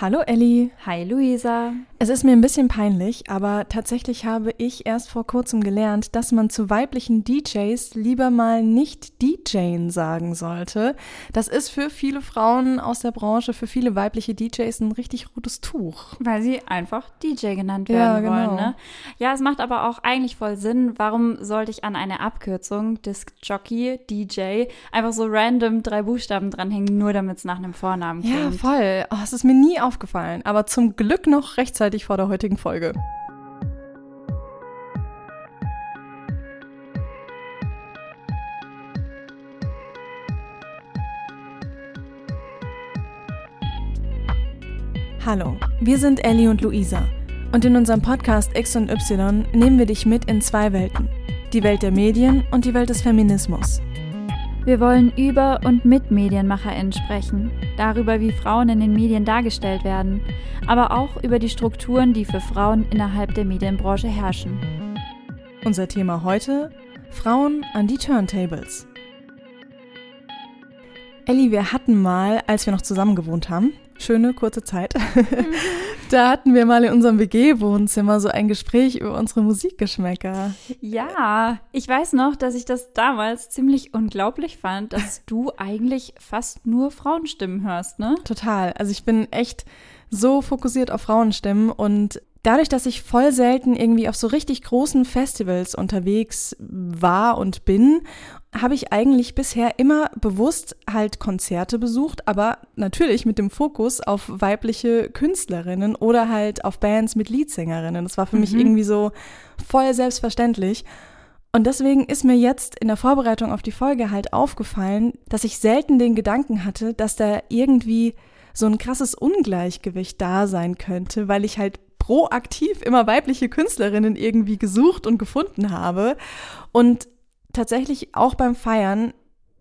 Hallo Elli. Hi Luisa. Es ist mir ein bisschen peinlich, aber tatsächlich habe ich erst vor kurzem gelernt, dass man zu weiblichen DJs lieber mal nicht DJen sagen sollte. Das ist für viele Frauen aus der Branche, für viele weibliche DJs ein richtig rotes Tuch. Weil sie einfach DJ genannt werden ja, genau. wollen. Ne? Ja, es macht aber auch eigentlich voll Sinn. Warum sollte ich an eine Abkürzung, Disc Jockey, DJ, einfach so random drei Buchstaben dranhängen, nur damit es nach einem Vornamen klingt? Ja, voll. Oh, es ist mir nie aufgefallen, aber zum Glück noch rechtzeitig vor der heutigen Folge. Hallo, wir sind Ellie und Luisa und in unserem Podcast X und Y nehmen wir dich mit in zwei Welten. Die Welt der Medien und die Welt des Feminismus. Wir wollen über und mit MedienmacherInnen sprechen, darüber, wie Frauen in den Medien dargestellt werden, aber auch über die Strukturen, die für Frauen innerhalb der Medienbranche herrschen. Unser Thema heute: Frauen an die Turntables. Ellie, wir hatten mal, als wir noch zusammen gewohnt haben, schöne kurze Zeit, Da hatten wir mal in unserem WG-Wohnzimmer so ein Gespräch über unsere Musikgeschmäcker. Ja, ich weiß noch, dass ich das damals ziemlich unglaublich fand, dass du eigentlich fast nur Frauenstimmen hörst, ne? Total. Also ich bin echt so fokussiert auf Frauenstimmen und dadurch, dass ich voll selten irgendwie auf so richtig großen Festivals unterwegs war und bin habe ich eigentlich bisher immer bewusst halt Konzerte besucht, aber natürlich mit dem Fokus auf weibliche Künstlerinnen oder halt auf Bands mit Leadsängerinnen. Das war für mhm. mich irgendwie so voll selbstverständlich. Und deswegen ist mir jetzt in der Vorbereitung auf die Folge halt aufgefallen, dass ich selten den Gedanken hatte, dass da irgendwie so ein krasses Ungleichgewicht da sein könnte, weil ich halt proaktiv immer weibliche Künstlerinnen irgendwie gesucht und gefunden habe. Und tatsächlich auch beim Feiern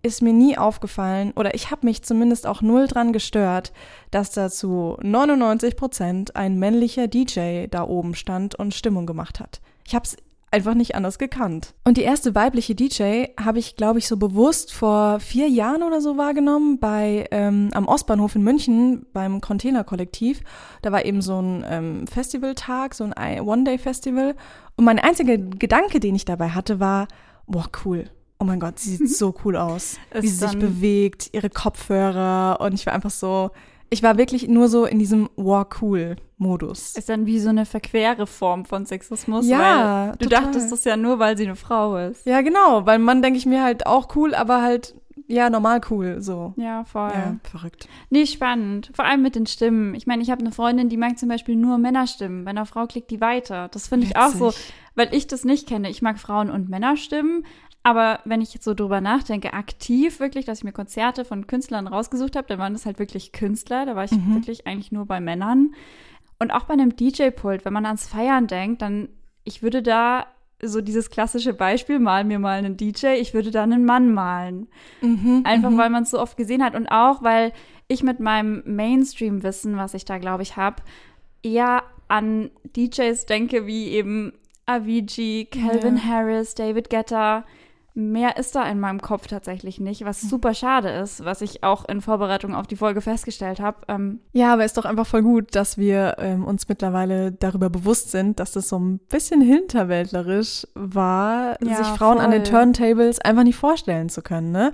ist mir nie aufgefallen oder ich habe mich zumindest auch null dran gestört, dass da zu 99 Prozent ein männlicher DJ da oben stand und Stimmung gemacht hat. Ich habe es einfach nicht anders gekannt. Und die erste weibliche DJ habe ich, glaube ich, so bewusst vor vier Jahren oder so wahrgenommen bei ähm, am Ostbahnhof in München beim Containerkollektiv. Da war eben so ein ähm, Festivaltag, so ein One-Day-Festival. Und mein einziger Gedanke, den ich dabei hatte, war, boah, cool. Oh mein Gott, sie sieht so cool aus. wie sie sich bewegt, ihre Kopfhörer und ich war einfach so, ich war wirklich nur so in diesem wow, cool Modus. Ist dann wie so eine verquere Form von Sexismus, ja, weil du total. dachtest das ja nur, weil sie eine Frau ist. Ja, genau, weil Mann denke ich mir halt auch cool, aber halt ja, normal cool, so. Ja, voll. Ja, verrückt. Nee, spannend. Vor allem mit den Stimmen. Ich meine, ich habe eine Freundin, die mag zum Beispiel nur Männerstimmen. Bei einer Frau klickt die weiter. Das finde ich auch so, weil ich das nicht kenne. Ich mag Frauen- und Männerstimmen. Aber wenn ich jetzt so drüber nachdenke, aktiv wirklich, dass ich mir Konzerte von Künstlern rausgesucht habe, dann waren das halt wirklich Künstler. Da war ich mhm. wirklich eigentlich nur bei Männern. Und auch bei einem DJ-Pult, wenn man ans Feiern denkt, dann, ich würde da so dieses klassische Beispiel, mal mir mal einen DJ, ich würde da einen Mann malen. Mhm, Einfach mhm. weil man es so oft gesehen hat und auch, weil ich mit meinem Mainstream-Wissen, was ich da glaube ich habe, eher an DJs denke wie eben Avicii, Calvin ja. Harris, David Guetta, Mehr ist da in meinem Kopf tatsächlich nicht, was super schade ist, was ich auch in Vorbereitung auf die Folge festgestellt habe. Ähm ja, aber ist doch einfach voll gut, dass wir ähm, uns mittlerweile darüber bewusst sind, dass das so ein bisschen hinterwäldlerisch war, ja, sich Frauen voll. an den Turntables einfach nicht vorstellen zu können, ne?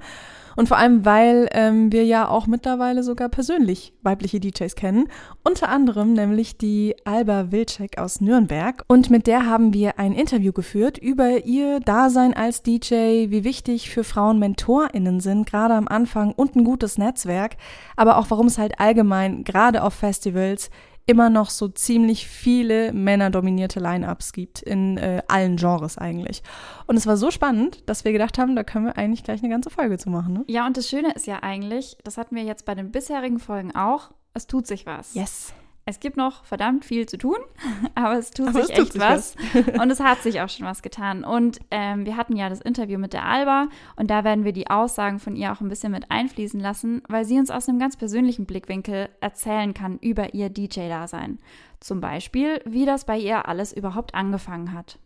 Und vor allem, weil ähm, wir ja auch mittlerweile sogar persönlich weibliche DJs kennen. Unter anderem nämlich die Alba Wilczek aus Nürnberg. Und mit der haben wir ein Interview geführt über ihr Dasein als DJ, wie wichtig für Frauen MentorInnen sind, gerade am Anfang und ein gutes Netzwerk. Aber auch warum es halt allgemein, gerade auf Festivals, immer noch so ziemlich viele männerdominierte Line-ups gibt, in äh, allen Genres eigentlich. Und es war so spannend, dass wir gedacht haben, da können wir eigentlich gleich eine ganze Folge zu machen. Ne? Ja, und das Schöne ist ja eigentlich, das hatten wir jetzt bei den bisherigen Folgen auch, es tut sich was. Yes. Es gibt noch verdammt viel zu tun, aber es tut aber sich es echt tut sich was. was. Und es hat sich auch schon was getan. Und ähm, wir hatten ja das Interview mit der Alba und da werden wir die Aussagen von ihr auch ein bisschen mit einfließen lassen, weil sie uns aus einem ganz persönlichen Blickwinkel erzählen kann über ihr DJ-Dasein. Zum Beispiel, wie das bei ihr alles überhaupt angefangen hat.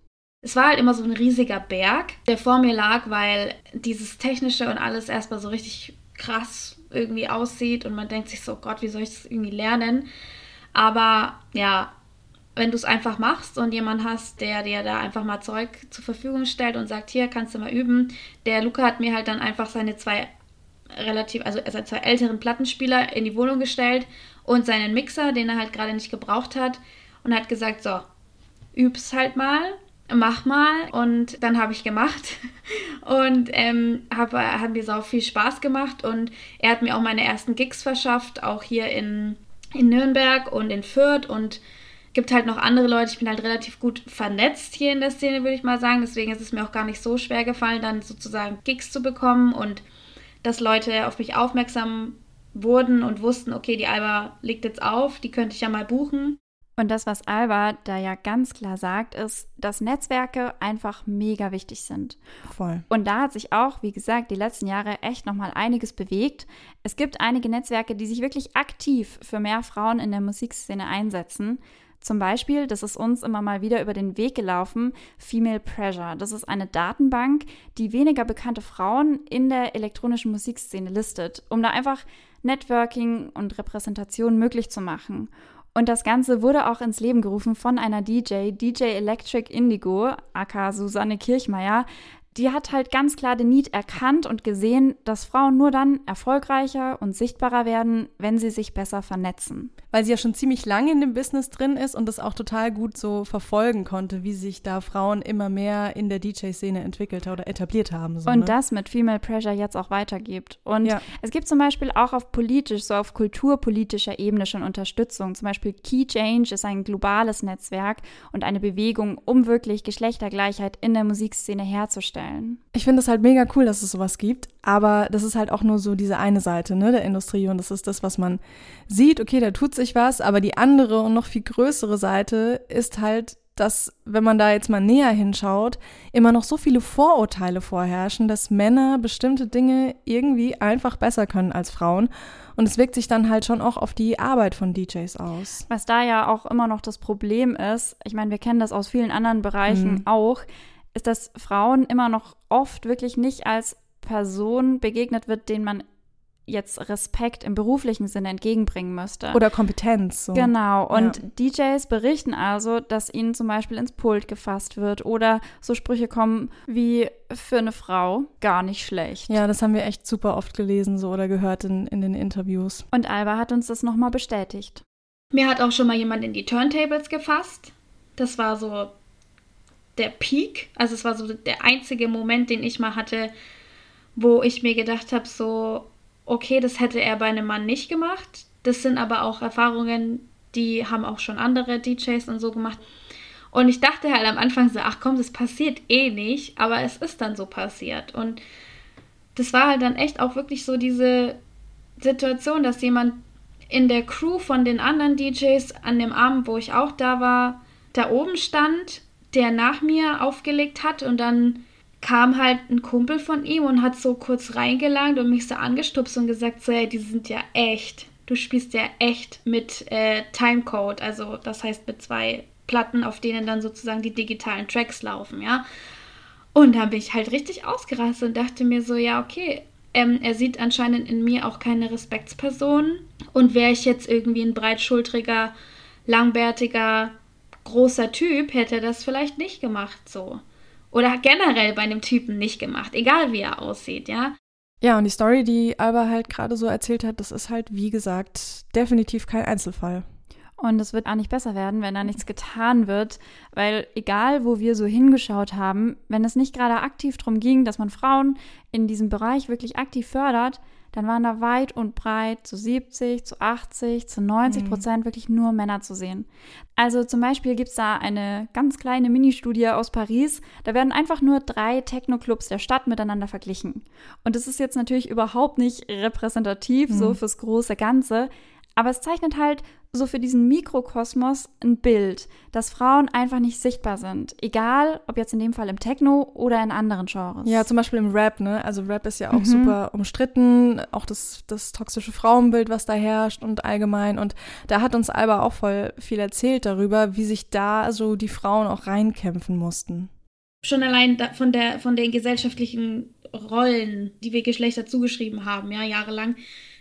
Es war halt immer so ein riesiger Berg, der vor mir lag, weil dieses Technische und alles erstmal so richtig krass irgendwie aussieht und man denkt sich so, Gott, wie soll ich das irgendwie lernen? Aber ja, wenn du es einfach machst und jemand hast, der dir da einfach mal Zeug zur Verfügung stellt und sagt, hier kannst du mal üben. Der Luca hat mir halt dann einfach seine zwei relativ, also seine zwei älteren Plattenspieler in die Wohnung gestellt und seinen Mixer, den er halt gerade nicht gebraucht hat und hat gesagt, so, üb's halt mal, mach mal und dann habe ich gemacht und ähm, hab, hat mir sau viel Spaß gemacht und er hat mir auch meine ersten Gigs verschafft, auch hier in, in Nürnberg und in Fürth und gibt halt noch andere Leute. Ich bin halt relativ gut vernetzt hier in der Szene, würde ich mal sagen. Deswegen ist es mir auch gar nicht so schwer gefallen, dann sozusagen Gigs zu bekommen und dass Leute auf mich aufmerksam wurden und wussten, okay, die Alba liegt jetzt auf, die könnte ich ja mal buchen. Und das, was Alba da ja ganz klar sagt, ist, dass Netzwerke einfach mega wichtig sind. Voll. Und da hat sich auch, wie gesagt, die letzten Jahre echt nochmal einiges bewegt. Es gibt einige Netzwerke, die sich wirklich aktiv für mehr Frauen in der Musikszene einsetzen. Zum Beispiel, das ist uns immer mal wieder über den Weg gelaufen, Female Pressure. Das ist eine Datenbank, die weniger bekannte Frauen in der elektronischen Musikszene listet, um da einfach Networking und Repräsentation möglich zu machen. Und das Ganze wurde auch ins Leben gerufen von einer DJ, DJ Electric Indigo, aka Susanne Kirchmeier, die hat halt ganz klar den Need erkannt und gesehen, dass Frauen nur dann erfolgreicher und sichtbarer werden, wenn sie sich besser vernetzen. Weil sie ja schon ziemlich lange in dem Business drin ist und das auch total gut so verfolgen konnte, wie sich da Frauen immer mehr in der DJ-Szene entwickelt oder etabliert haben. So, und ne? das mit Female Pressure jetzt auch weitergibt. Und ja. es gibt zum Beispiel auch auf politisch, so auf kulturpolitischer Ebene schon Unterstützung. Zum Beispiel Key Change ist ein globales Netzwerk und eine Bewegung, um wirklich Geschlechtergleichheit in der Musikszene herzustellen vorstellen. Ich finde es halt mega cool, dass es sowas gibt, aber das ist halt auch nur so diese eine Seite ne, der Industrie und das ist das, was man sieht, okay, da tut sich was, aber die andere und noch viel größere Seite ist halt, dass, wenn man da jetzt mal näher hinschaut, immer noch so viele Vorurteile vorherrschen, dass Männer bestimmte Dinge irgendwie einfach besser können als Frauen. Und es wirkt sich dann halt schon auch auf die Arbeit von DJs aus. Was da ja auch immer noch das Problem ist, ich meine, wir kennen das aus vielen anderen Bereichen mhm. auch, ist, dass Frauen immer noch oft wirklich nicht als Person begegnet wird, denen man jetzt Respekt im beruflichen Sinne entgegenbringen müsste. Oder Kompetenz. So. Genau. Und ja. DJs berichten also, dass ihnen zum Beispiel ins Pult gefasst wird oder so Sprüche kommen wie für eine Frau gar nicht schlecht. Ja, das haben wir echt super oft gelesen so oder gehört in, in den Interviews. Und Alba hat uns das nochmal bestätigt. Mir hat auch schon mal jemand in die Turntables gefasst. Das war so der Peak. Also es war so der einzige Moment, den ich mal hatte, wo ich mir gedacht habe, so, okay, das hätte er bei einem Mann nicht gemacht. Das sind aber auch Erfahrungen, die haben auch schon andere DJs und so gemacht. Und ich dachte halt am Anfang so, ach komm, das passiert eh nicht, aber es ist dann so passiert. Und das war halt dann echt auch wirklich so diese Situation, dass jemand in der Crew von den anderen DJs an dem Abend, wo ich auch da war, da oben stand der nach mir aufgelegt hat und dann kam halt ein Kumpel von ihm und hat so kurz reingelangt und mich so angestupst und gesagt so, hey, die sind ja echt. Du spielst ja echt mit äh, Timecode, also das heißt mit zwei Platten, auf denen dann sozusagen die digitalen Tracks laufen, ja. Und dann bin ich halt richtig ausgerastet und dachte mir so, ja, okay, ähm, er sieht anscheinend in mir auch keine Respektsperson. Und wäre ich jetzt irgendwie ein breitschultriger, langbärtiger, großer Typ hätte er das vielleicht nicht gemacht so. Oder generell bei einem Typen nicht gemacht, egal wie er aussieht, ja. Ja, und die Story, die Alba halt gerade so erzählt hat, das ist halt, wie gesagt, definitiv kein Einzelfall. Und es wird auch nicht besser werden, wenn da nichts getan wird, weil egal, wo wir so hingeschaut haben, wenn es nicht gerade aktiv darum ging, dass man Frauen in diesem Bereich wirklich aktiv fördert, dann waren da weit und breit zu 70, zu 80, zu 90 mhm. Prozent mhm. wirklich nur Männer zu sehen. Also zum Beispiel gibt es da eine ganz kleine Mini-Studie aus Paris. Da werden einfach nur drei Techno-Clubs der Stadt miteinander verglichen. Und das ist jetzt natürlich überhaupt nicht repräsentativ mhm. so fürs große Ganze. Aber es zeichnet halt so für diesen Mikrokosmos ein Bild, dass Frauen einfach nicht sichtbar sind. Egal, ob jetzt in dem Fall im Techno oder in anderen Genres. Ja, zum Beispiel im Rap, ne? Also Rap ist ja auch mhm. super umstritten, auch das, das toxische Frauenbild, was da herrscht und allgemein. Und da hat uns Alba auch voll viel erzählt darüber, wie sich da so die Frauen auch reinkämpfen mussten. Schon allein von, der, von den gesellschaftlichen Rollen, die wir Geschlechter zugeschrieben haben, ja, jahrelang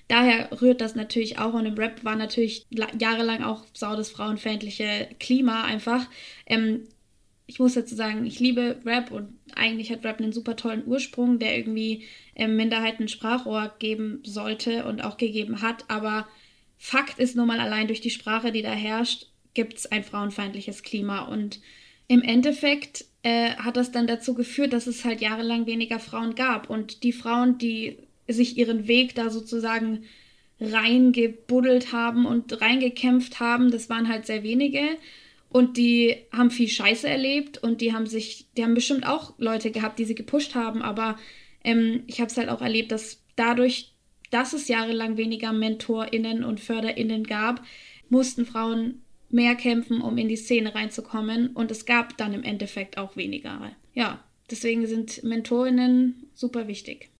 daher rührt das natürlich auch und im Rap war natürlich jahrelang auch sau das frauenfeindliche Klima einfach. Ähm, ich muss dazu sagen, ich liebe Rap und eigentlich hat Rap einen super tollen Ursprung, der irgendwie ähm, Minderheiten Sprachrohr geben sollte und auch gegeben hat. Aber Fakt ist nun mal allein durch die Sprache, die da herrscht, gibt es ein frauenfeindliches Klima. Und im Endeffekt äh, hat das dann dazu geführt, dass es halt jahrelang weniger Frauen gab. Und die Frauen, die sich ihren Weg da sozusagen reingebuddelt haben und reingekämpft haben, das waren halt sehr wenige. Und die haben viel Scheiße erlebt und die haben sich, die haben bestimmt auch Leute gehabt, die sie gepusht haben, aber ähm, ich habe es halt auch erlebt, dass dadurch, dass es jahrelang weniger MentorInnen und FörderInnen gab, mussten Frauen mehr kämpfen, um in die Szene reinzukommen und es gab dann im Endeffekt auch weniger. Ja, deswegen sind MentorInnen super wichtig.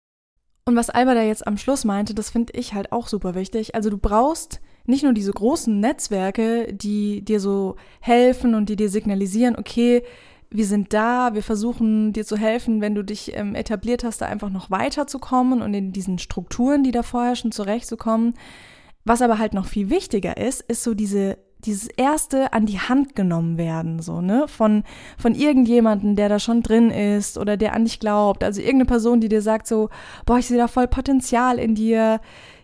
Und was Alba da jetzt am Schluss meinte, das finde ich halt auch super wichtig. Also du brauchst nicht nur diese großen Netzwerke, die dir so helfen und die dir signalisieren, okay, wir sind da, wir versuchen dir zu helfen, wenn du dich ähm, etabliert hast, da einfach noch weiterzukommen und in diesen Strukturen, die da vorherrschen, zurechtzukommen. Was aber halt noch viel wichtiger ist, ist so diese dieses erste an die Hand genommen werden, so, ne, von, von irgendjemanden, der da schon drin ist oder der an dich glaubt. Also irgendeine Person, die dir sagt so, boah, ich sehe da voll Potenzial in dir,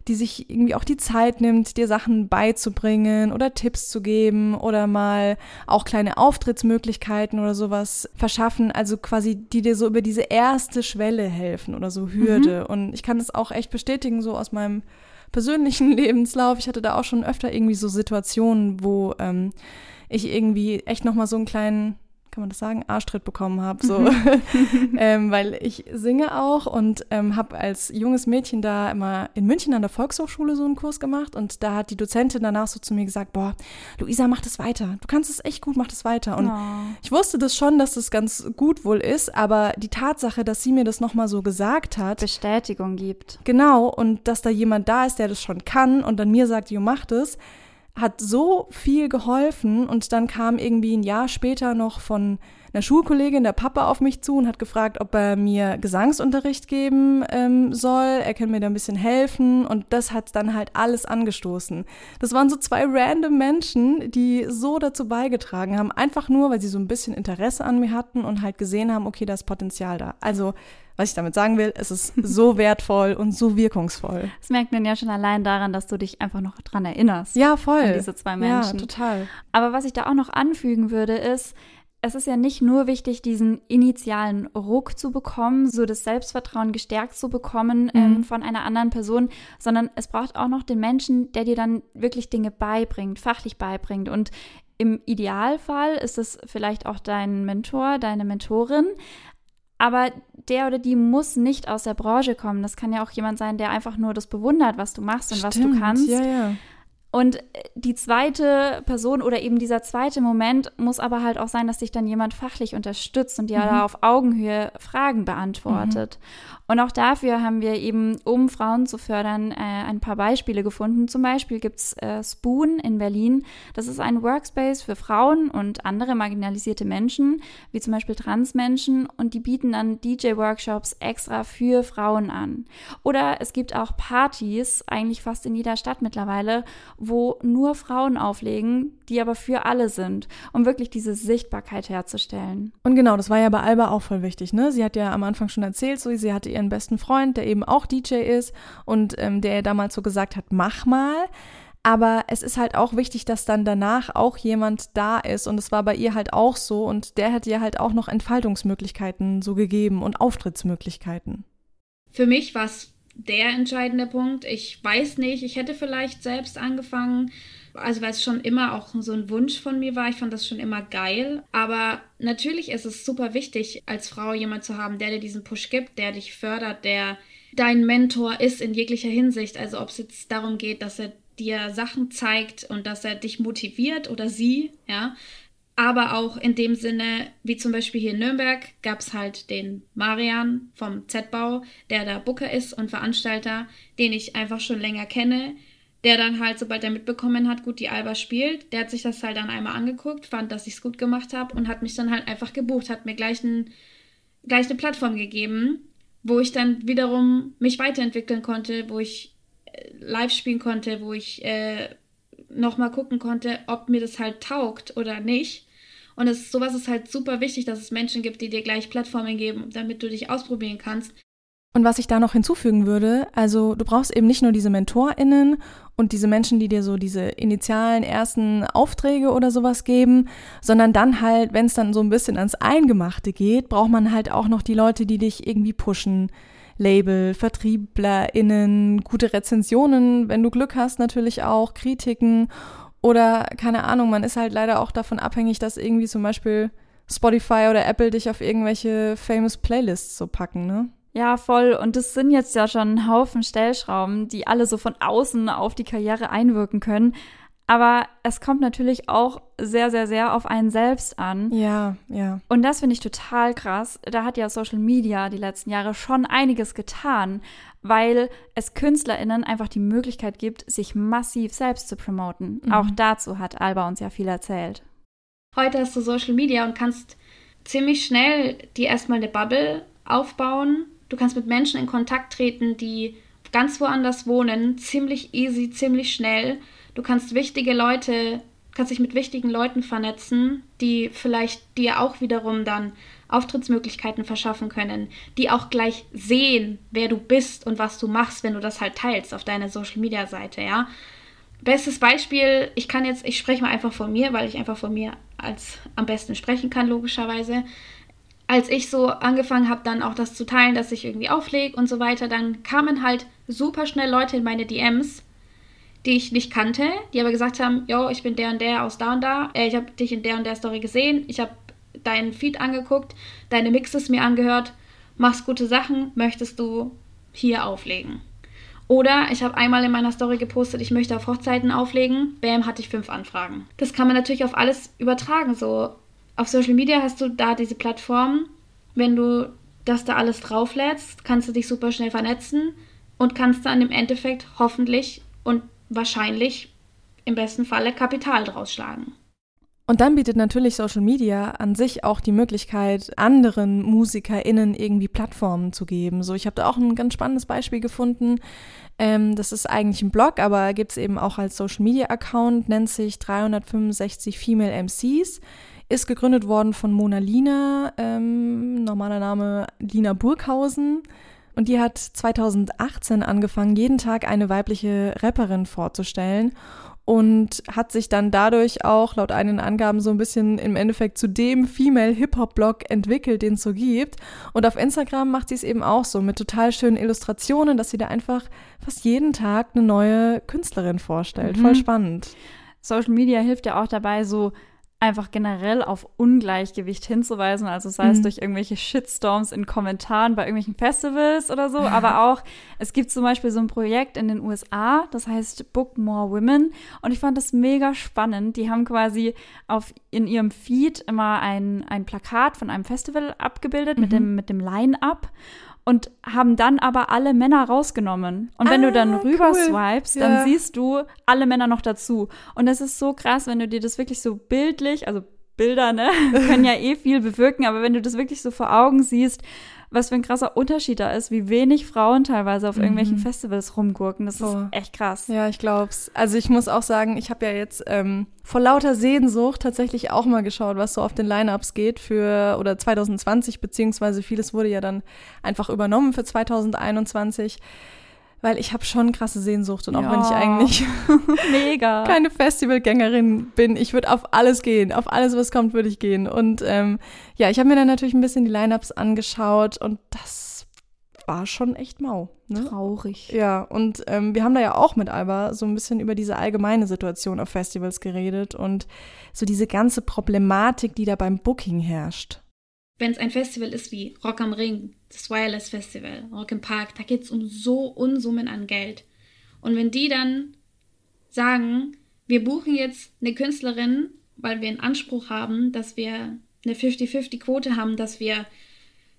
die sich irgendwie auch die Zeit nimmt, dir Sachen beizubringen oder Tipps zu geben oder mal auch kleine Auftrittsmöglichkeiten oder sowas verschaffen. Also quasi, die dir so über diese erste Schwelle helfen oder so Hürde. Mhm. Und ich kann das auch echt bestätigen, so aus meinem persönlichen Lebenslauf. Ich hatte da auch schon öfter irgendwie so Situationen, wo ähm, ich irgendwie echt nochmal so einen kleinen kann man das sagen, Arschtritt bekommen habe, so, mhm. ähm, weil ich singe auch und ähm, habe als junges Mädchen da immer in München an der Volkshochschule so einen Kurs gemacht und da hat die Dozentin danach so zu mir gesagt, boah, Luisa, mach das weiter, du kannst es echt gut, mach das weiter und oh. ich wusste das schon, dass das ganz gut wohl ist, aber die Tatsache, dass sie mir das nochmal so gesagt hat, Bestätigung gibt. Genau und dass da jemand da ist, der das schon kann und dann mir sagt, jo, mach das, hat so viel geholfen und dann kam irgendwie ein Jahr später noch von einer Schulkollegin der Papa auf mich zu und hat gefragt, ob er mir Gesangsunterricht geben ähm, soll. Er kann mir da ein bisschen helfen und das hat dann halt alles angestoßen. Das waren so zwei random Menschen, die so dazu beigetragen haben, einfach nur, weil sie so ein bisschen Interesse an mir hatten und halt gesehen haben, okay, da ist Potenzial da. Also was ich damit sagen will, es ist so wertvoll und so wirkungsvoll. Das merkt man ja schon allein daran, dass du dich einfach noch dran erinnerst. Ja, voll. An diese zwei Menschen. Ja, total. Aber was ich da auch noch anfügen würde, ist, es ist ja nicht nur wichtig, diesen initialen Ruck zu bekommen, so das Selbstvertrauen gestärkt zu bekommen ähm, mhm. ähm, von einer anderen Person, sondern es braucht auch noch den Menschen, der dir dann wirklich Dinge beibringt, fachlich beibringt. Und im Idealfall ist es vielleicht auch dein Mentor, deine Mentorin, aber der oder die muss nicht aus der Branche kommen. Das kann ja auch jemand sein, der einfach nur das bewundert, was du machst und Stimmt, was du kannst. Ja, ja. Und die zweite Person oder eben dieser zweite Moment muss aber halt auch sein, dass dich dann jemand fachlich unterstützt und dir mhm. da auf Augenhöhe Fragen beantwortet. Mhm. Und auch dafür haben wir eben, um Frauen zu fördern, äh, ein paar Beispiele gefunden. Zum Beispiel gibt's äh, Spoon in Berlin. Das ist ein Workspace für Frauen und andere marginalisierte Menschen, wie zum Beispiel Transmenschen. Und die bieten dann DJ-Workshops extra für Frauen an. Oder es gibt auch Partys, eigentlich fast in jeder Stadt mittlerweile, wo nur Frauen auflegen, die aber für alle sind, um wirklich diese Sichtbarkeit herzustellen. Und genau, das war ja bei Alba auch voll wichtig. Ne? Sie hat ja am Anfang schon erzählt, so sie hatte ihren besten Freund, der eben auch DJ ist und ähm, der damals so gesagt hat, mach mal. Aber es ist halt auch wichtig, dass dann danach auch jemand da ist. Und es war bei ihr halt auch so. Und der hat ihr halt auch noch Entfaltungsmöglichkeiten so gegeben und Auftrittsmöglichkeiten. Für mich war es der entscheidende Punkt. Ich weiß nicht, ich hätte vielleicht selbst angefangen, also weil es schon immer auch so ein Wunsch von mir war. Ich fand das schon immer geil. Aber natürlich ist es super wichtig, als Frau jemand zu haben, der dir diesen Push gibt, der dich fördert, der dein Mentor ist in jeglicher Hinsicht. Also ob es jetzt darum geht, dass er dir Sachen zeigt und dass er dich motiviert oder sie, ja. Aber auch in dem Sinne, wie zum Beispiel hier in Nürnberg, gab es halt den Marian vom Z-Bau, der da Booker ist und Veranstalter, den ich einfach schon länger kenne, der dann halt, sobald er mitbekommen hat, gut, die Alba spielt, der hat sich das halt dann einmal angeguckt, fand, dass ich es gut gemacht habe und hat mich dann halt einfach gebucht, hat mir gleich, ein, gleich eine Plattform gegeben, wo ich dann wiederum mich weiterentwickeln konnte, wo ich live spielen konnte, wo ich äh, nochmal gucken konnte, ob mir das halt taugt oder nicht. Und es, sowas ist halt super wichtig, dass es Menschen gibt, die dir gleich Plattformen geben, damit du dich ausprobieren kannst. Und was ich da noch hinzufügen würde, also du brauchst eben nicht nur diese MentorInnen und diese Menschen, die dir so diese initialen ersten Aufträge oder sowas geben, sondern dann halt, wenn es dann so ein bisschen ans Eingemachte geht, braucht man halt auch noch die Leute, die dich irgendwie pushen. Label, VertrieblerInnen, gute Rezensionen, wenn du Glück hast, natürlich auch, Kritiken oder keine Ahnung, man ist halt leider auch davon abhängig, dass irgendwie zum Beispiel Spotify oder Apple dich auf irgendwelche famous Playlists so packen, ne? Ja, voll. Und das sind jetzt ja schon ein Haufen Stellschrauben, die alle so von außen auf die Karriere einwirken können. Aber es kommt natürlich auch sehr, sehr, sehr auf einen selbst an. Ja, ja. Und das finde ich total krass. Da hat ja Social Media die letzten Jahre schon einiges getan, weil es KünstlerInnen einfach die Möglichkeit gibt, sich massiv selbst zu promoten. Mhm. Auch dazu hat Alba uns ja viel erzählt. Heute hast du Social Media und kannst ziemlich schnell dir erstmal eine Bubble aufbauen Du kannst mit Menschen in Kontakt treten, die ganz woanders wohnen, ziemlich easy, ziemlich schnell. Du kannst wichtige Leute, kannst dich mit wichtigen Leuten vernetzen, die vielleicht dir auch wiederum dann Auftrittsmöglichkeiten verschaffen können, die auch gleich sehen, wer du bist und was du machst, wenn du das halt teilst auf deiner Social Media Seite, ja. Bestes Beispiel, ich kann jetzt, ich spreche mal einfach von mir, weil ich einfach von mir als am besten sprechen kann, logischerweise als ich so angefangen habe, dann auch das zu teilen, dass ich irgendwie auflege und so weiter, dann kamen halt super schnell Leute in meine DMs, die ich nicht kannte, die aber gesagt haben, yo, ich bin der und der aus da und da, äh, ich habe dich in der und der Story gesehen, ich habe deinen Feed angeguckt, deine Mixes mir angehört, machst gute Sachen, möchtest du hier auflegen? Oder ich habe einmal in meiner Story gepostet, ich möchte auf Hochzeiten auflegen, bam, hatte ich fünf Anfragen. Das kann man natürlich auf alles übertragen, so auf Social Media hast du da diese Plattform. Wenn du das da alles drauflädst, kannst du dich super schnell vernetzen und kannst dann im Endeffekt hoffentlich und wahrscheinlich im besten Falle Kapital draus schlagen. Und dann bietet natürlich Social Media an sich auch die Möglichkeit, anderen MusikerInnen irgendwie Plattformen zu geben. So, ich habe da auch ein ganz spannendes Beispiel gefunden. Ähm, das ist eigentlich ein Blog, aber gibt es eben auch als Social Media Account, nennt sich 365 Female MCs. Ist gegründet worden von Mona Lina, ähm, normaler Name Lina Burghausen. Und die hat 2018 angefangen, jeden Tag eine weibliche Rapperin vorzustellen und hat sich dann dadurch auch laut eigenen Angaben so ein bisschen im Endeffekt zu dem Female Hip-Hop-Blog entwickelt, den es so gibt. Und auf Instagram macht sie es eben auch so mit total schönen Illustrationen, dass sie da einfach fast jeden Tag eine neue Künstlerin vorstellt. Mhm. Voll spannend. Social Media hilft ja auch dabei, so einfach generell auf Ungleichgewicht hinzuweisen, also sei es mhm. durch irgendwelche Shitstorms in Kommentaren bei irgendwelchen Festivals oder so, aber auch, es gibt zum Beispiel so ein Projekt in den USA, das heißt Book More Women und ich fand das mega spannend. Die haben quasi auf, in ihrem Feed immer ein, ein Plakat von einem Festival abgebildet mhm. mit dem, mit dem Line-Up und haben dann aber alle Männer rausgenommen. Und wenn ah, du dann rüber cool. swipest, dann ja. siehst du alle Männer noch dazu. Und das ist so krass, wenn du dir das wirklich so bildlich, also Bilder, ne, können ja eh viel bewirken, aber wenn du das wirklich so vor Augen siehst, was für ein krasser Unterschied da ist, wie wenig Frauen teilweise auf irgendwelchen mhm. Festivals rumgurken. Das oh. ist echt krass. Ja, ich glaub's. Also ich muss auch sagen, ich habe ja jetzt ähm, vor lauter Sehnsucht tatsächlich auch mal geschaut, was so auf den Lineups geht für oder 2020 beziehungsweise vieles wurde ja dann einfach übernommen für 2021 weil ich habe schon krasse Sehnsucht und auch ja. wenn ich eigentlich mega keine Festivalgängerin bin, ich würde auf alles gehen, auf alles was kommt, würde ich gehen und ähm, ja, ich habe mir dann natürlich ein bisschen die Lineups angeschaut und das war schon echt mau. Ne? Traurig. Ja, und ähm, wir haben da ja auch mit Alba so ein bisschen über diese allgemeine Situation auf Festivals geredet und so diese ganze Problematik, die da beim Booking herrscht wenn es ein Festival ist wie Rock am Ring, das Wireless Festival, Rock im Park, da geht es um so Unsummen an Geld. Und wenn die dann sagen, wir buchen jetzt eine Künstlerin, weil wir einen Anspruch haben, dass wir eine 50-50-Quote haben, dass wir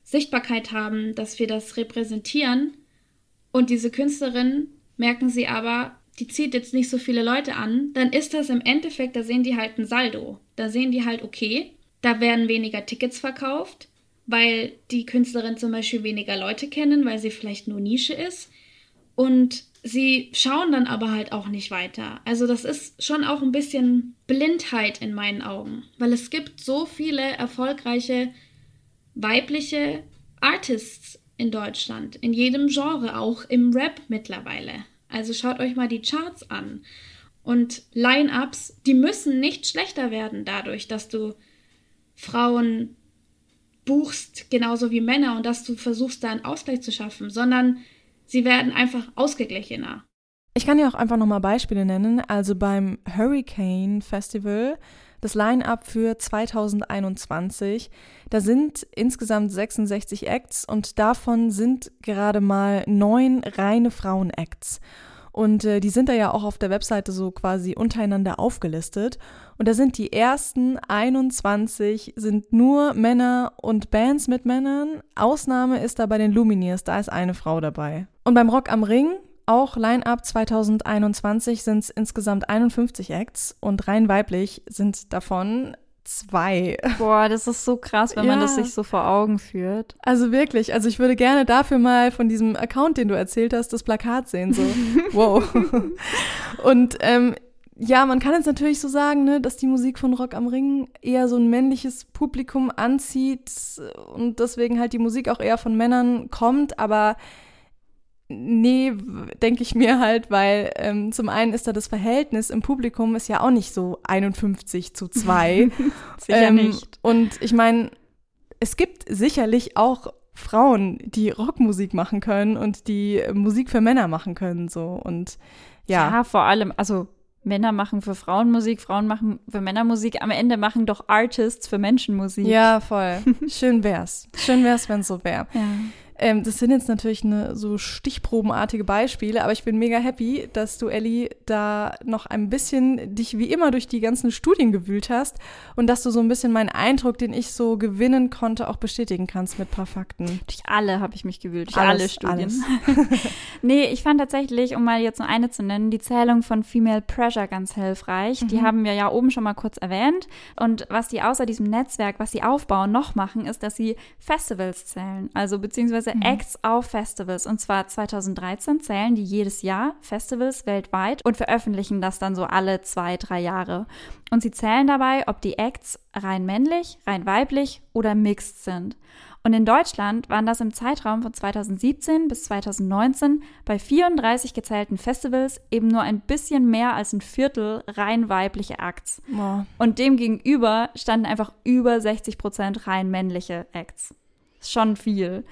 Sichtbarkeit haben, dass wir das repräsentieren, und diese Künstlerin merken sie aber, die zieht jetzt nicht so viele Leute an, dann ist das im Endeffekt, da sehen die halt ein Saldo. Da sehen die halt, okay, da werden weniger Tickets verkauft, weil die Künstlerin zum Beispiel weniger Leute kennen, weil sie vielleicht nur Nische ist. Und sie schauen dann aber halt auch nicht weiter. Also das ist schon auch ein bisschen Blindheit in meinen Augen, weil es gibt so viele erfolgreiche weibliche Artists in Deutschland, in jedem Genre, auch im Rap mittlerweile. Also schaut euch mal die Charts an. Und Line-ups, die müssen nicht schlechter werden dadurch, dass du Frauen buchst, genauso wie Männer, und dass du versuchst, da einen Ausgleich zu schaffen, sondern sie werden einfach ausgeglichener. Ich kann dir auch einfach nochmal Beispiele nennen. Also beim Hurricane Festival, das Line-up für 2021, da sind insgesamt 66 Acts und davon sind gerade mal neun reine Frauen-Acts. Und äh, die sind da ja auch auf der Webseite so quasi untereinander aufgelistet. Und da sind die ersten 21 sind nur Männer und Bands mit Männern. Ausnahme ist da bei den Lumineers, da ist eine Frau dabei. Und beim Rock am Ring, auch Line-Up 2021, sind es insgesamt 51 Acts und rein weiblich sind davon zwei. Boah, das ist so krass, wenn ja. man das sich so vor Augen führt. Also wirklich, also ich würde gerne dafür mal von diesem Account, den du erzählt hast, das Plakat sehen. So, wow. Und ähm, ja, man kann jetzt natürlich so sagen, ne, dass die Musik von Rock am Ring eher so ein männliches Publikum anzieht und deswegen halt die Musik auch eher von Männern kommt, aber Nee, denke ich mir halt, weil ähm, zum einen ist da das Verhältnis im Publikum ist ja auch nicht so 51 zu 2. Sicher ähm, nicht. Und ich meine, es gibt sicherlich auch Frauen, die Rockmusik machen können und die Musik für Männer machen können, so und ja. Ja, vor allem, also Männer machen für Frauen Musik, Frauen machen für Männer Musik. Am Ende machen doch Artists für Menschen Musik. Ja, voll. Schön wär's. Schön wär's, wenn es so wäre. Ja. Ähm, das sind jetzt natürlich eine, so stichprobenartige Beispiele, aber ich bin mega happy, dass du, Ellie, da noch ein bisschen dich wie immer durch die ganzen Studien gewühlt hast und dass du so ein bisschen meinen Eindruck, den ich so gewinnen konnte, auch bestätigen kannst mit ein paar Fakten. Durch alle habe ich mich gewühlt, durch alles, alle Studien. nee, ich fand tatsächlich, um mal jetzt nur eine zu nennen, die Zählung von Female Pressure ganz hilfreich. Mhm. Die haben wir ja oben schon mal kurz erwähnt. Und was die außer diesem Netzwerk, was sie aufbauen, noch machen, ist, dass sie Festivals zählen. Also beziehungsweise mhm. Acts auf Festivals. Und zwar 2013 zählen die jedes Jahr Festivals weltweit und veröffentlichen das dann so alle zwei, drei Jahre. Und sie zählen dabei, ob die Acts rein männlich, rein weiblich oder mixed sind. Und in Deutschland waren das im Zeitraum von 2017 bis 2019 bei 34 gezählten Festivals eben nur ein bisschen mehr als ein Viertel rein weibliche Acts. Wow. Und demgegenüber standen einfach über 60 Prozent rein männliche Acts schon viel.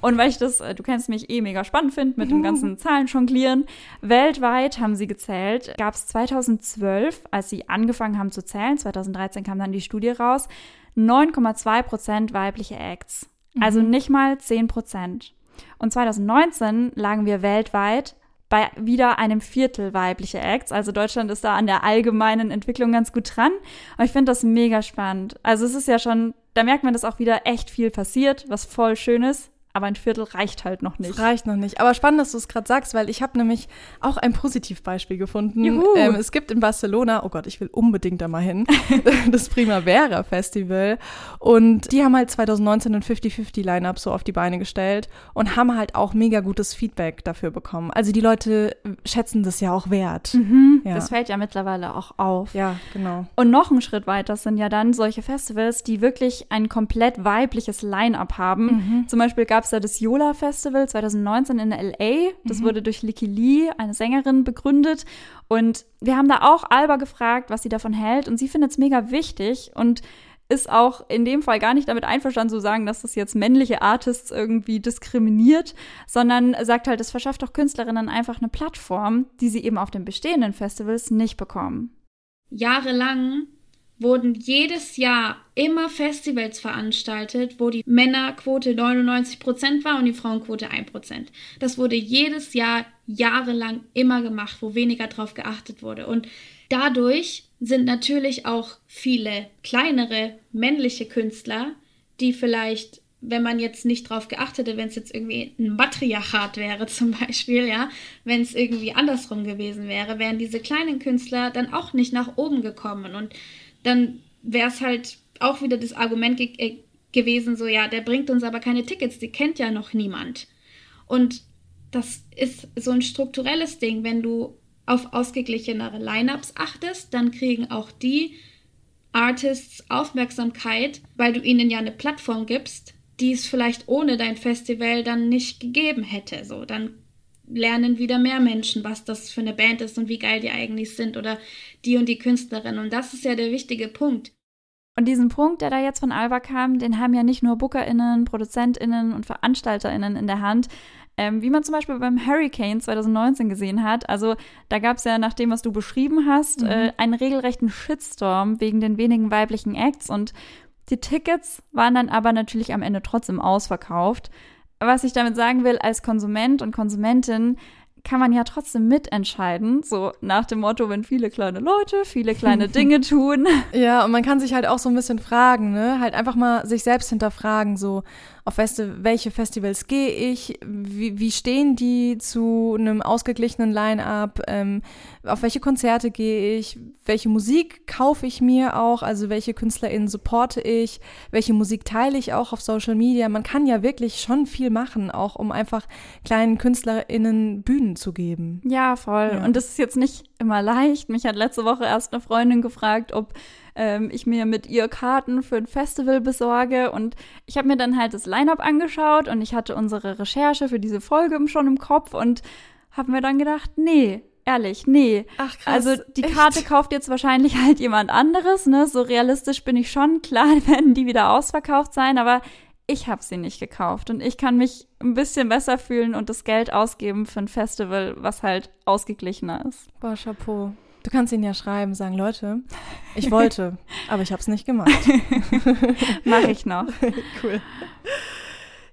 Und weil ich das, äh, du kennst mich eh mega spannend finde, mit dem ganzen Zahlen jonglieren. Weltweit haben sie gezählt, gab es 2012, als sie angefangen haben zu zählen, 2013 kam dann die Studie raus, 9,2 Prozent weibliche Acts. Also mhm. nicht mal 10 Prozent. Und 2019 lagen wir weltweit bei wieder einem Viertel weibliche Acts. Also Deutschland ist da an der allgemeinen Entwicklung ganz gut dran. Aber ich finde das mega spannend. Also es ist ja schon da merkt man, dass auch wieder echt viel passiert, was voll schön ist aber ein Viertel reicht halt noch nicht. Das reicht noch nicht. Aber spannend, dass du es gerade sagst, weil ich habe nämlich auch ein Positivbeispiel gefunden. Ähm, es gibt in Barcelona, oh Gott, ich will unbedingt da mal hin, das Primavera Festival. Und die haben halt 2019 ein 50-50 Line-Up so auf die Beine gestellt und haben halt auch mega gutes Feedback dafür bekommen. Also die Leute schätzen das ja auch wert. Mhm, ja. Das fällt ja mittlerweile auch auf. Ja, genau. Und noch einen Schritt weiter sind ja dann solche Festivals, die wirklich ein komplett weibliches Line-Up haben. Mhm. Zum Beispiel gab es da das Yola Festival 2019 in LA. Das mhm. wurde durch Licky Lee, eine Sängerin, begründet. Und wir haben da auch Alba gefragt, was sie davon hält. Und sie findet es mega wichtig und ist auch in dem Fall gar nicht damit einverstanden zu sagen, dass das jetzt männliche Artists irgendwie diskriminiert, sondern sagt halt, es verschafft auch Künstlerinnen einfach eine Plattform, die sie eben auf den bestehenden Festivals nicht bekommen. Jahrelang wurden jedes Jahr immer Festivals veranstaltet, wo die Männerquote 99% war und die Frauenquote 1%. Das wurde jedes Jahr jahrelang immer gemacht, wo weniger drauf geachtet wurde. Und dadurch sind natürlich auch viele kleinere männliche Künstler, die vielleicht wenn man jetzt nicht drauf geachtet hätte, wenn es jetzt irgendwie ein Matriarchat wäre zum Beispiel, ja, wenn es irgendwie andersrum gewesen wäre, wären diese kleinen Künstler dann auch nicht nach oben gekommen. Und dann wäre es halt auch wieder das Argument ge äh, gewesen, so ja, der bringt uns aber keine Tickets, die kennt ja noch niemand. Und das ist so ein strukturelles Ding. Wenn du auf ausgeglichenere Lineups achtest, dann kriegen auch die Artists Aufmerksamkeit, weil du ihnen ja eine Plattform gibst, die es vielleicht ohne dein Festival dann nicht gegeben hätte. So, dann lernen wieder mehr Menschen, was das für eine Band ist und wie geil die eigentlich sind oder die und die Künstlerin. Und das ist ja der wichtige Punkt. Und diesen Punkt, der da jetzt von Alba kam, den haben ja nicht nur BookerInnen, ProduzentInnen und VeranstalterInnen in der Hand, ähm, wie man zum Beispiel beim Hurricane 2019 gesehen hat. Also da gab es ja nach dem, was du beschrieben hast, mhm. äh, einen regelrechten Shitstorm wegen den wenigen weiblichen Acts und die Tickets waren dann aber natürlich am Ende trotzdem ausverkauft. Was ich damit sagen will, als Konsument und Konsumentin kann man ja trotzdem mitentscheiden. So nach dem Motto, wenn viele kleine Leute viele kleine Dinge tun. Ja, und man kann sich halt auch so ein bisschen fragen, ne? Halt einfach mal sich selbst hinterfragen, so, auf Festi welche Festivals gehe ich, wie, wie stehen die zu einem ausgeglichenen Line-up, ähm, auf welche Konzerte gehe ich, welche Musik kaufe ich mir auch, also welche KünstlerInnen supporte ich, welche Musik teile ich auch auf Social Media. Man kann ja wirklich schon viel machen, auch um einfach kleinen KünstlerInnen Bühnen zu geben. Ja, voll. Ja. Und das ist jetzt nicht immer leicht. Mich hat letzte Woche erst eine Freundin gefragt, ob ähm, ich mir mit ihr Karten für ein Festival besorge. Und ich habe mir dann halt das Line-up angeschaut und ich hatte unsere Recherche für diese Folge schon im Kopf und habe mir dann gedacht, nee, ehrlich, nee. Ach krass. Also die echt? Karte kauft jetzt wahrscheinlich halt jemand anderes, ne? So realistisch bin ich schon. Klar werden die wieder ausverkauft sein, aber ich habe sie nicht gekauft und ich kann mich ein bisschen besser fühlen und das Geld ausgeben für ein Festival, was halt ausgeglichener ist. Boah, Chapeau. Du kannst ihnen ja schreiben, sagen, Leute, ich wollte, aber ich habe es nicht gemacht. Mache ich noch. cool.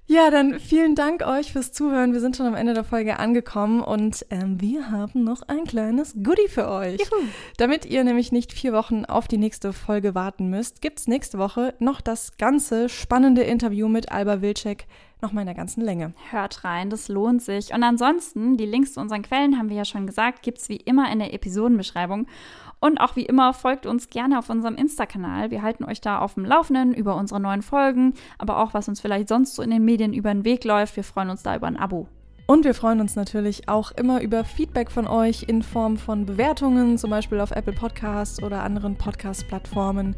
Ja, dann vielen Dank euch fürs Zuhören. Wir sind schon am Ende der Folge angekommen und ähm, wir haben noch ein kleines Goodie für euch. Juhu. Damit ihr nämlich nicht vier Wochen auf die nächste Folge warten müsst, gibt es nächste Woche noch das ganze spannende Interview mit Alba Wilczek nochmal in der ganzen Länge. Hört rein, das lohnt sich. Und ansonsten, die Links zu unseren Quellen haben wir ja schon gesagt, gibt es wie immer in der Episodenbeschreibung. Und auch wie immer folgt uns gerne auf unserem Insta-Kanal. Wir halten euch da auf dem Laufenden über unsere neuen Folgen, aber auch was uns vielleicht sonst so in den Medien über den Weg läuft. Wir freuen uns da über ein Abo. Und wir freuen uns natürlich auch immer über Feedback von euch in Form von Bewertungen, zum Beispiel auf Apple Podcasts oder anderen Podcast-Plattformen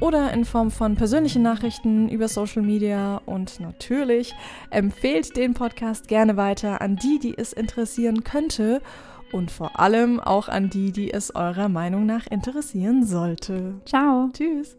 oder in Form von persönlichen Nachrichten über Social Media. Und natürlich empfehlt den Podcast gerne weiter an die, die es interessieren könnte. Und vor allem auch an die, die es eurer Meinung nach interessieren sollte. Ciao. Tschüss.